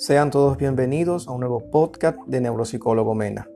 Sean todos bienvenidos a un nuevo podcast de Neuropsicólogo Mena.